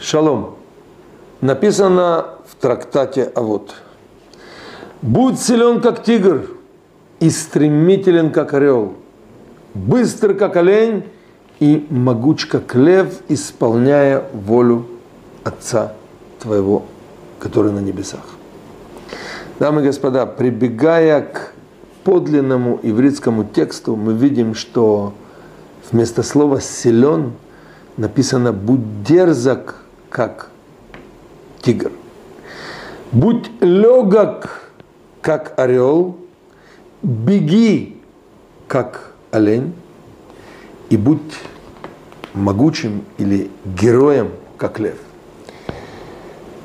Шалом. Написано в трактате «А вот». «Будь силен, как тигр, и стремителен, как орел, быстр, как олень, и могуч, как лев, исполняя волю Отца твоего, который на небесах». Дамы и господа, прибегая к подлинному ивритскому тексту, мы видим, что вместо слова «силен» написано «будь дерзок, как тигр». Будь легок, как орел, беги, как олень, и будь могучим или героем, как лев.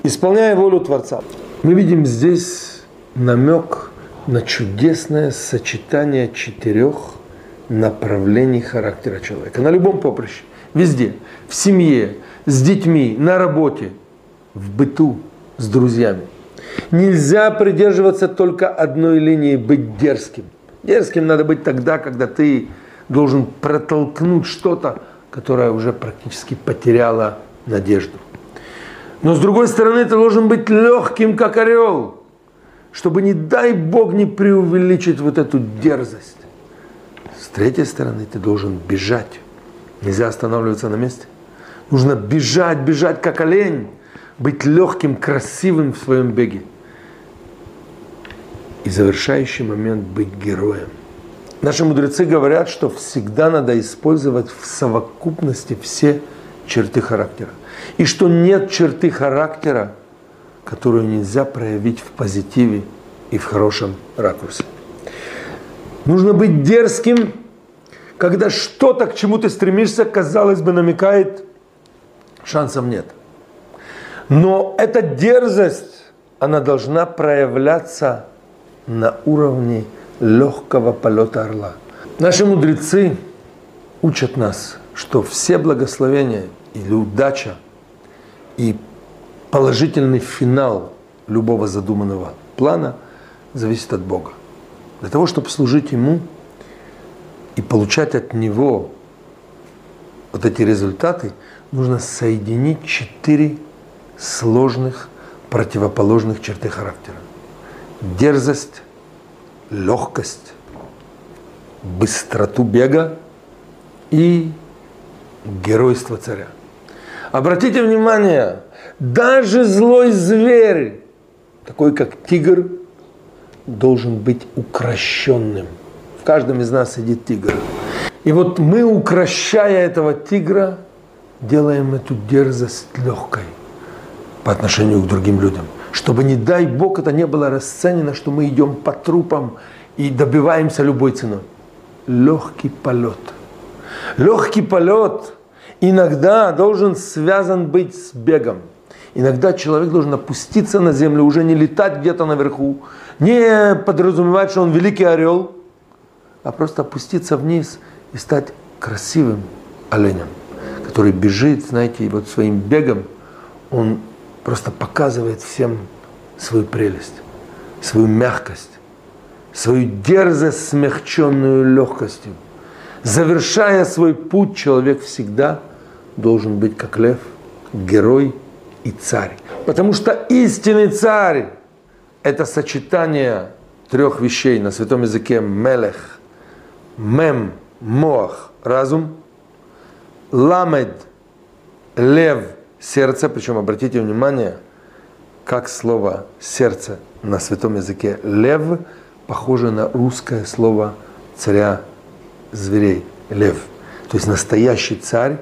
Исполняя волю Творца. Мы видим здесь намек на чудесное сочетание четырех направлений характера человека. На любом поприще, везде, в семье, с детьми, на работе, в быту, с друзьями. Нельзя придерживаться только одной линии, быть дерзким. Дерзким надо быть тогда, когда ты должен протолкнуть что-то, которое уже практически потеряло надежду. Но с другой стороны, ты должен быть легким, как орел, чтобы, не дай Бог, не преувеличить вот эту дерзость. Третьей стороны, ты должен бежать. Нельзя останавливаться на месте. Нужно бежать, бежать, как олень, быть легким, красивым в своем беге. И завершающий момент быть героем. Наши мудрецы говорят, что всегда надо использовать в совокупности все черты характера. И что нет черты характера, которую нельзя проявить в позитиве и в хорошем ракурсе. Нужно быть дерзким, когда что-то, к чему ты стремишься, казалось бы, намекает, шансов нет. Но эта дерзость, она должна проявляться на уровне легкого полета орла. Наши мудрецы учат нас, что все благословения или удача и положительный финал любого задуманного плана зависит от Бога. Для того, чтобы служить Ему и получать от Него вот эти результаты, нужно соединить четыре сложных противоположных черты характера. Дерзость, легкость, быстроту бега и геройство царя. Обратите внимание, даже злой зверь, такой как тигр, должен быть укращенным. Каждом из нас сидит тигр. И вот мы, укращая этого тигра, делаем эту дерзость легкой по отношению к другим людям. Чтобы, не дай Бог, это не было расценено, что мы идем по трупам и добиваемся любой ценой. Легкий полет. Легкий полет иногда должен связан быть с бегом. Иногда человек должен опуститься на землю, уже не летать где-то наверху, не подразумевать, что он великий орел, а просто опуститься вниз и стать красивым оленем, который бежит, знаете, и вот своим бегом он просто показывает всем свою прелесть, свою мягкость, свою дерзость, смягченную легкостью. Завершая свой путь, человек всегда должен быть как лев, герой – и царь. Потому что истинный царь – это сочетание трех вещей на святом языке мелех, мем, моах, разум, ламед, лев, сердце, причем обратите внимание, как слово сердце на святом языке лев похоже на русское слово царя зверей, лев. То есть настоящий царь,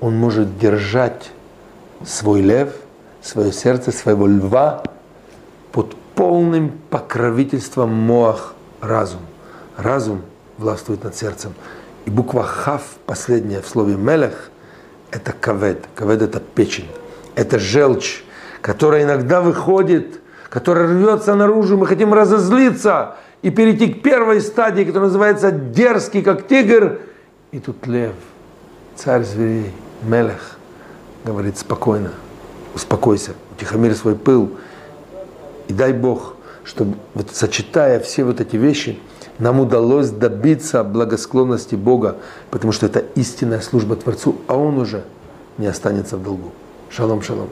он может держать свой лев – свое сердце, своего льва под полным покровительством Моах разум. Разум властвует над сердцем. И буква Хав, последняя в слове Мелех, это кавед. Кавед это печень. Это желчь, которая иногда выходит, которая рвется наружу. Мы хотим разозлиться и перейти к первой стадии, которая называется дерзкий, как тигр. И тут лев, царь зверей, Мелех, говорит спокойно – успокойся, утихомирь свой пыл. И дай Бог, чтобы вот сочетая все вот эти вещи, Нам удалось добиться благосклонности Бога, потому что это истинная служба Творцу, а Он уже не останется в долгу. Шалом, шалом.